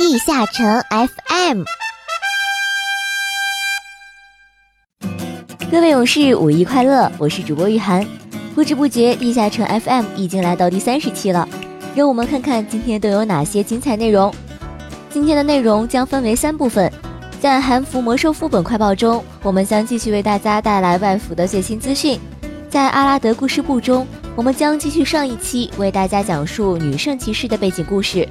地下城 FM。各位勇士，五一快乐！我是主播玉涵。不知不觉，地下城 FM 已经来到第三十期了。让我们看看今天都有哪些精彩内容。今天的内容将分为三部分。在韩服魔兽副本快报中，我们将继续为大家带来外服的最新资讯。在阿拉德故事部中，我们将继续上一期为大家讲述女圣骑士的背景故事。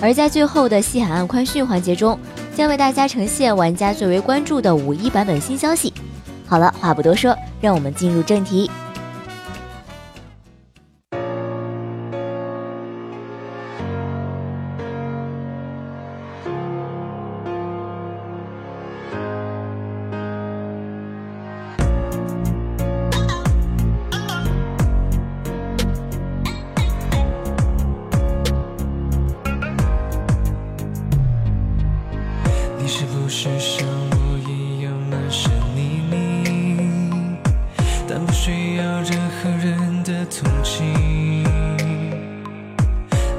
而在最后的西海岸宽讯环节中，将为大家呈现玩家最为关注的五一版本新消息。好了，话不多说，让我们进入正题。不是像我一样满身泥泞，但不需要任何人的同情。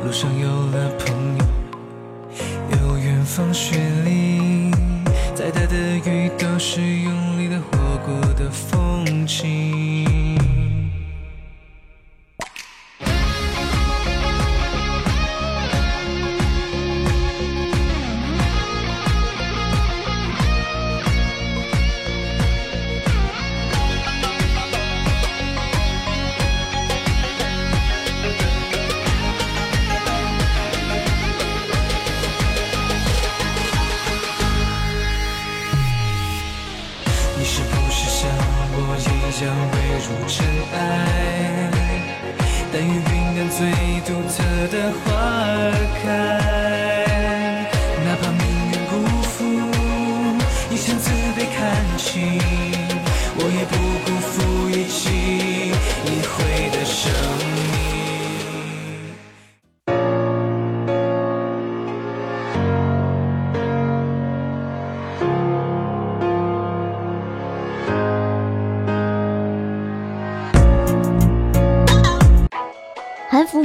路上有了朋友，有远方雪里，再大的雨都是用力的活过的风景。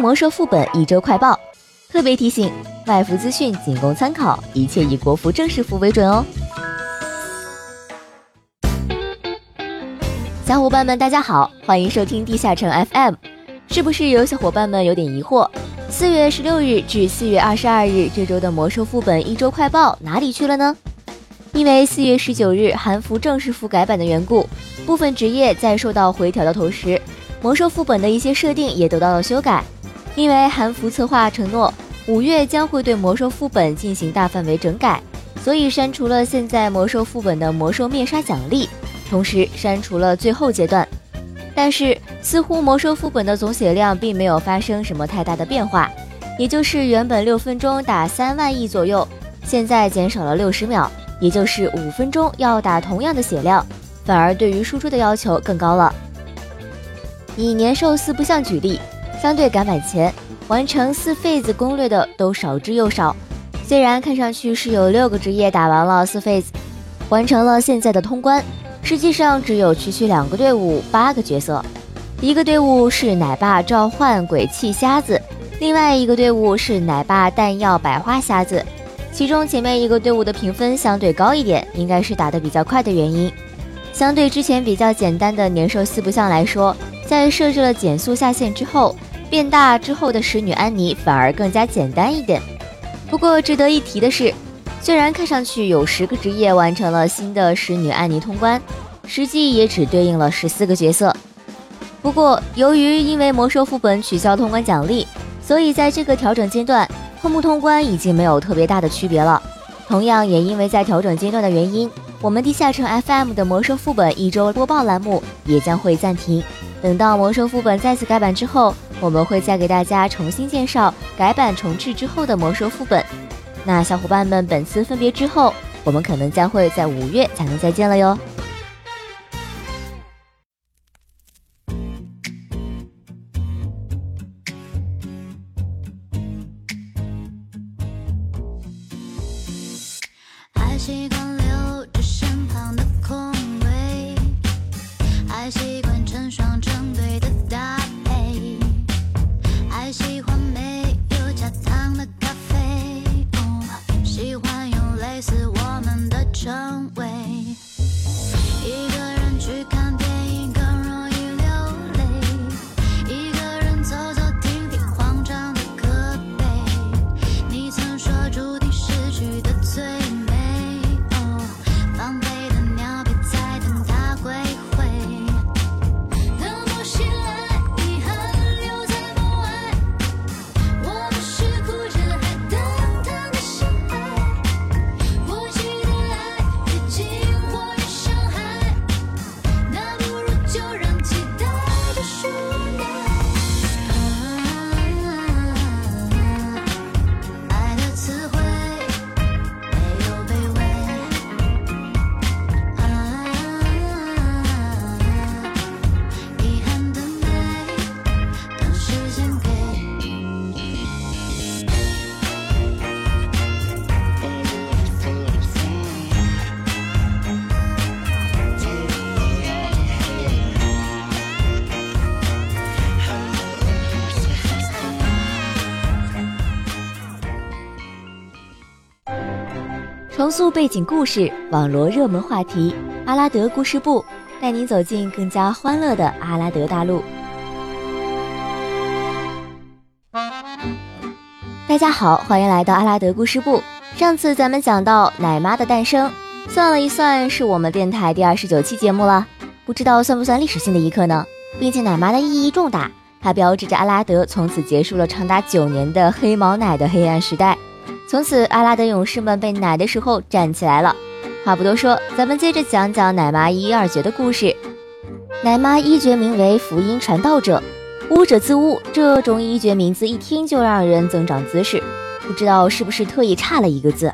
魔兽副本一周快报，特别提醒：外服资讯仅供参考，一切以国服正式服为准哦。小伙伴们，大家好，欢迎收听地下城 FM。是不是有小伙伴们有点疑惑？四月十六日至四月二十二日这周的魔兽副本一周快报哪里去了呢？因为四月十九日韩服正式服改版的缘故，部分职业在受到回调的同时，魔兽副本的一些设定也得到了修改。因为韩服策划承诺五月将会对魔兽副本进行大范围整改，所以删除了现在魔兽副本的魔兽灭杀奖励，同时删除了最后阶段。但是似乎魔兽副本的总血量并没有发生什么太大的变化，也就是原本六分钟打三万亿左右，现在减少了六十秒，也就是五分钟要打同样的血量，反而对于输出的要求更高了。以年兽四不像举例。相对改版前，完成四 phase 攻略的都少之又少。虽然看上去是有六个职业打完了四 phase，完成了现在的通关，实际上只有区区两个队伍八个角色。一个队伍是奶爸召唤鬼泣瞎子，另外一个队伍是奶爸弹药百花瞎子。其中前面一个队伍的评分相对高一点，应该是打得比较快的原因。相对之前比较简单的年兽四不像来说，在设置了减速下限之后。变大之后的使女安妮反而更加简单一点。不过值得一提的是，虽然看上去有十个职业完成了新的使女安妮通关，实际也只对应了十四个角色。不过由于因为魔兽副本取消通关奖励，所以在这个调整阶段，通不通关已经没有特别大的区别了。同样也因为在调整阶段的原因，我们地下城 FM 的魔兽副本一周播报栏目也将会暂停。等到魔兽副本再次改版之后。我们会再给大家重新介绍改版重置之后的魔兽副本。那小伙伴们本次分别之后我们可能将会在五月才能再见了哟。还习惯重塑背景故事，网罗热门话题。阿拉德故事部带您走进更加欢乐的阿拉德大陆。大家好，欢迎来到阿拉德故事部。上次咱们讲到奶妈的诞生，算了一算，是我们电台第二十九期节目了。不知道算不算历史性的一刻呢？并且奶妈的意义重大，它标志着阿拉德从此结束了长达九年的黑毛奶的黑暗时代。从此，阿拉德勇士们被奶的时候站起来了。话不多说，咱们接着讲讲奶妈一二绝的故事。奶妈一绝名为福音传道者，巫者自巫，这种一绝名字一听就让人增长姿势，不知道是不是特意差了一个字。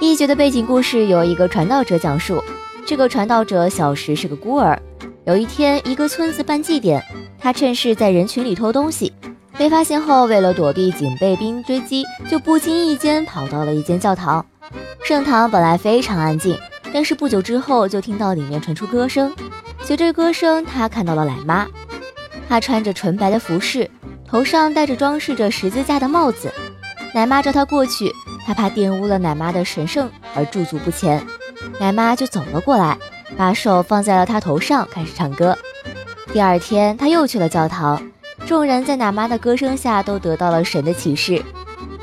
一绝的背景故事由一个传道者讲述。这个传道者小时是个孤儿，有一天，一个村子办祭典，他趁势在人群里偷东西。被发现后，为了躲避警备兵追击，就不经意间跑到了一间教堂。圣堂本来非常安静，但是不久之后就听到里面传出歌声。随着歌声，他看到了奶妈。她穿着纯白的服饰，头上戴着装饰着十字架的帽子。奶妈叫他过去，他怕玷污了奶妈的神圣而驻足不前。奶妈就走了过来，把手放在了他头上，开始唱歌。第二天，他又去了教堂。众人在奶妈的歌声下都得到了神的启示。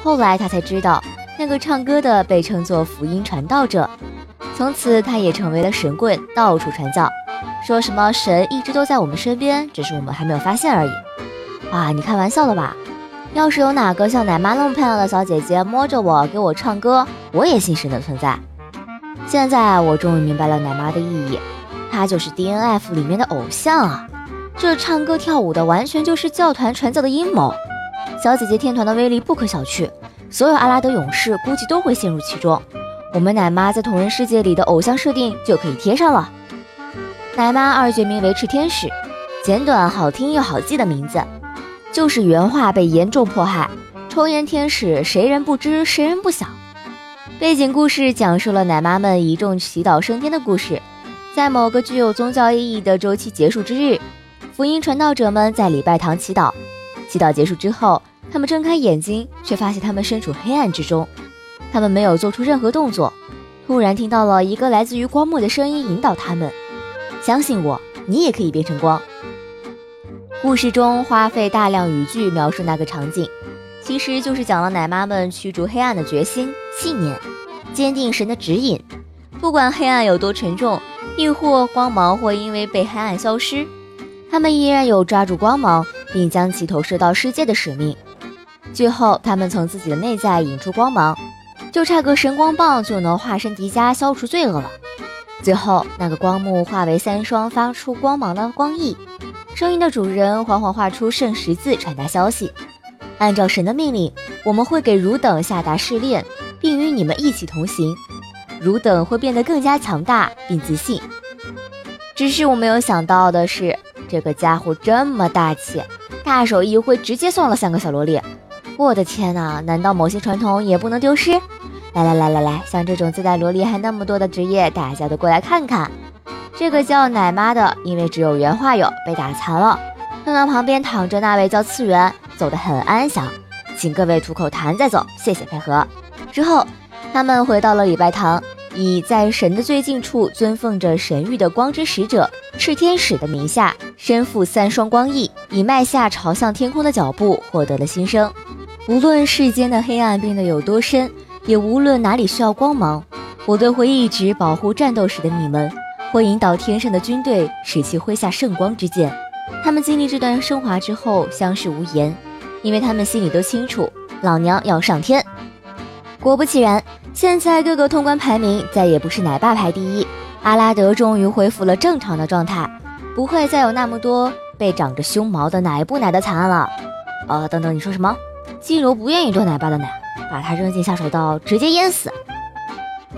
后来他才知道，那个唱歌的被称作福音传道者。从此，他也成为了神棍，到处传教，说什么神一直都在我们身边，只是我们还没有发现而已。啊，你开玩笑了吧？要是有哪个像奶妈那么漂亮的小姐姐摸着我给我唱歌，我也信神的存在。现在我终于明白了奶妈的意义，她就是 D N F 里面的偶像啊。这唱歌跳舞的完全就是教团传教的阴谋，小姐姐天团的威力不可小觑，所有阿拉德勇士估计都会陷入其中。我们奶妈在同人世界里的偶像设定就可以贴上了。奶妈二绝名维持天使，简短好听又好记的名字，就是原画被严重迫害，抽烟天使谁人不知谁人不晓。背景故事讲述了奶妈们一众祈祷升天的故事，在某个具有宗教意义的周期结束之日。福音传道者们在礼拜堂祈祷，祈祷结束之后，他们睁开眼睛，却发现他们身处黑暗之中。他们没有做出任何动作，突然听到了一个来自于光幕的声音引导他们：“相信我，你也可以变成光。”故事中花费大量语句描述那个场景，其实就是讲了奶妈们驱逐黑暗的决心、信念，坚定神的指引。不管黑暗有多沉重，亦或光芒或因为被黑暗消失。他们依然有抓住光芒，并将其投射到世界的使命。最后，他们从自己的内在引出光芒，就差个神光棒就能化身迪迦，消除罪恶了。最后，那个光幕化为三双发出光芒的光翼，声音的主人缓缓画出圣十字，传达消息：按照神的命令，我们会给汝等下达试炼，并与你们一起同行。汝等会变得更加强大并自信。只是我没有想到的是。这个家伙这么大气，大手一挥，直接送了三个小萝莉。我的天哪，难道某些传统也不能丢失？来来来来来，像这种自带萝莉还那么多的职业，大家都过来看看。这个叫奶妈的，因为只有原画有，被打残了。看到旁边躺着那位叫次元，走得很安详。请各位吐口痰再走，谢谢配合。之后，他们回到了礼拜堂。以在神的最近处尊奉着神域的光之使者炽天使的名下，身负三双光翼，以迈下朝向天空的脚步获得了新生。无论世间的黑暗变得有多深，也无论哪里需要光芒，我都会一直保护战斗时的你们，会引导天上的军队，使其挥下圣光之剑。他们经历这段升华之后，相视无言，因为他们心里都清楚，老娘要上天。果不其然。现在各个通关排名再也不是奶爸排第一，阿拉德终于恢复了正常的状态，不会再有那么多被长着胸毛的奶不奶的惨案了。呃，等等，你说什么？季柔不愿意做奶爸的奶，把他扔进下水道直接淹死。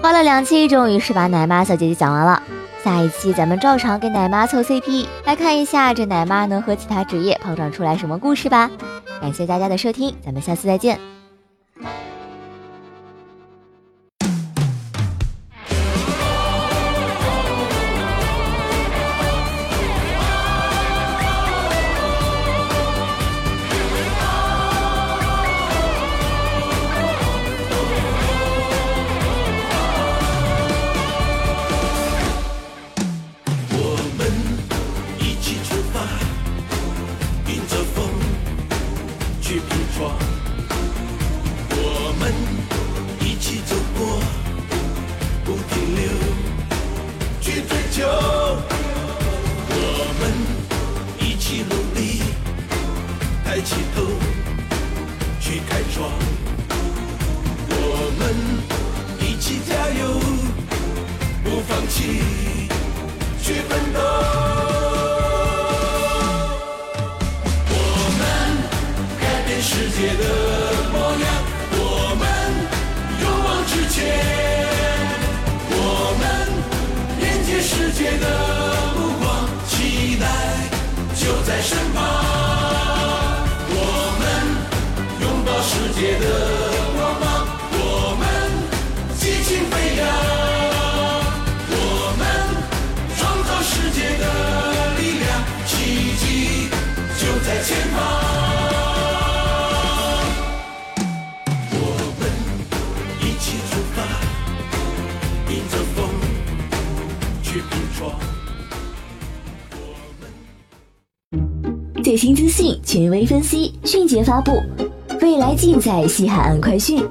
花了两期，终于是把奶妈小姐姐讲完了。下一期咱们照常给奶妈凑 CP，来看一下这奶妈能和其他职业碰撞出来什么故事吧。感谢大家的收听，咱们下次再见。起去奋最新资讯，权威分析，迅捷发布，未来尽在西海岸快讯。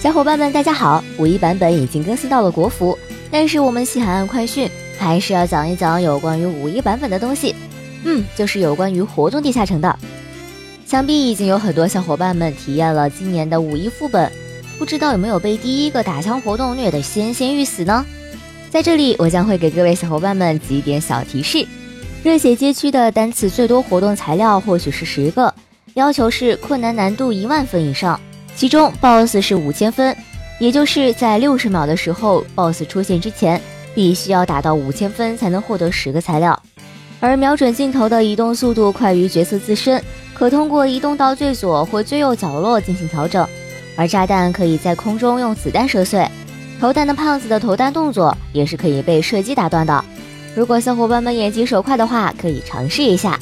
小伙伴们，大家好！五一版本已经更新到了国服，但是我们西海岸快讯还是要讲一讲有关于五一版本的东西。嗯，就是有关于活动地下城的。想必已经有很多小伙伴们体验了今年的五一副本，不知道有没有被第一个打枪活动虐得纤纤欲死呢？在这里，我将会给各位小伙伴们几点小提示。热血街区的单次最多活动材料或许是十个，要求是困难难度一万分以上，其中 BOSS 是五千分，也就是在六十秒的时候 BOSS 出现之前，必须要打到五千分才能获得十个材料。而瞄准镜头的移动速度快于角色自身，可通过移动到最左或最右角落进行调整，而炸弹可以在空中用子弹射碎。投弹的胖子的投弹动作也是可以被射击打断的。如果小伙伴们眼疾手快的话，可以尝试一下。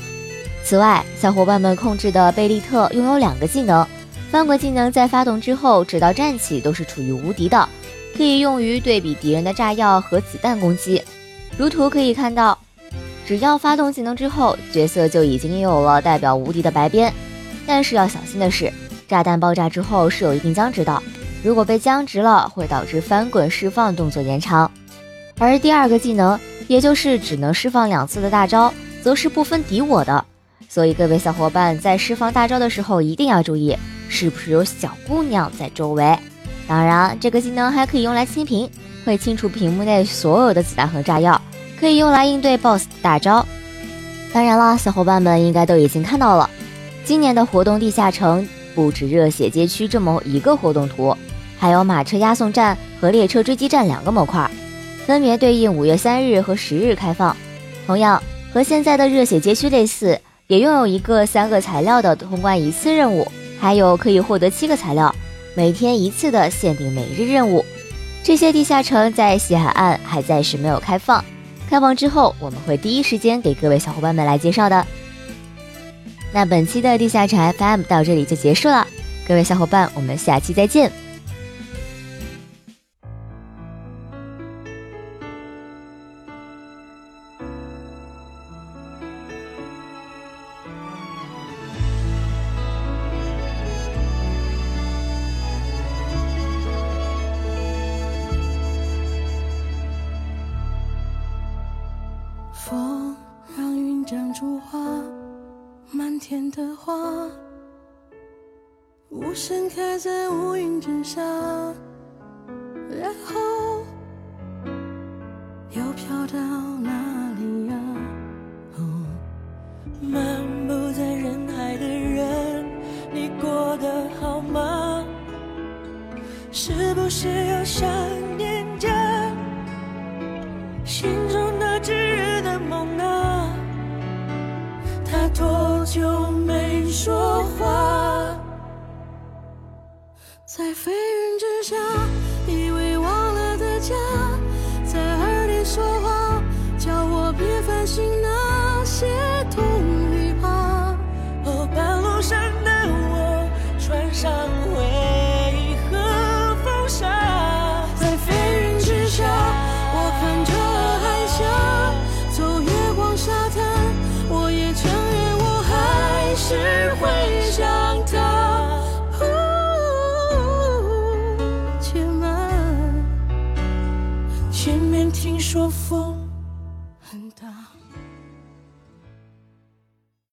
此外，小伙伴们控制的贝利特拥有两个技能，翻滚技能在发动之后，直到站起都是处于无敌的，可以用于对比敌人的炸药和子弹攻击。如图可以看到，只要发动技能之后，角色就已经拥有了代表无敌的白边。但是要小心的是，炸弹爆炸之后是有一定僵直的。如果被僵直了，会导致翻滚释放动作延长。而第二个技能，也就是只能释放两次的大招，则是不分敌我的。所以各位小伙伴在释放大招的时候，一定要注意是不是有小姑娘在周围。当然，这个技能还可以用来清屏，会清除屏幕内所有的子弹和炸药，可以用来应对 BOSS 大招。当然了，小伙伴们应该都已经看到了，今年的活动地下城不止热血街区这么一个活动图。还有马车押送站和列车追击站两个模块，分别对应五月三日和十日开放。同样和现在的热血街区类似，也拥有一个三个材料的通关一次任务，还有可以获得七个材料，每天一次的限定每日任务。这些地下城在西海岸还暂时没有开放，开放之后我们会第一时间给各位小伙伴们来介绍的。那本期的地下城 FM 到这里就结束了，各位小伙伴，我们下期再见。的花，无声开在乌云之下，然后又飘到哪里呀？漫步在人海的人，你过得好吗？是不是又想念着心中那炙热的梦啊？它？多久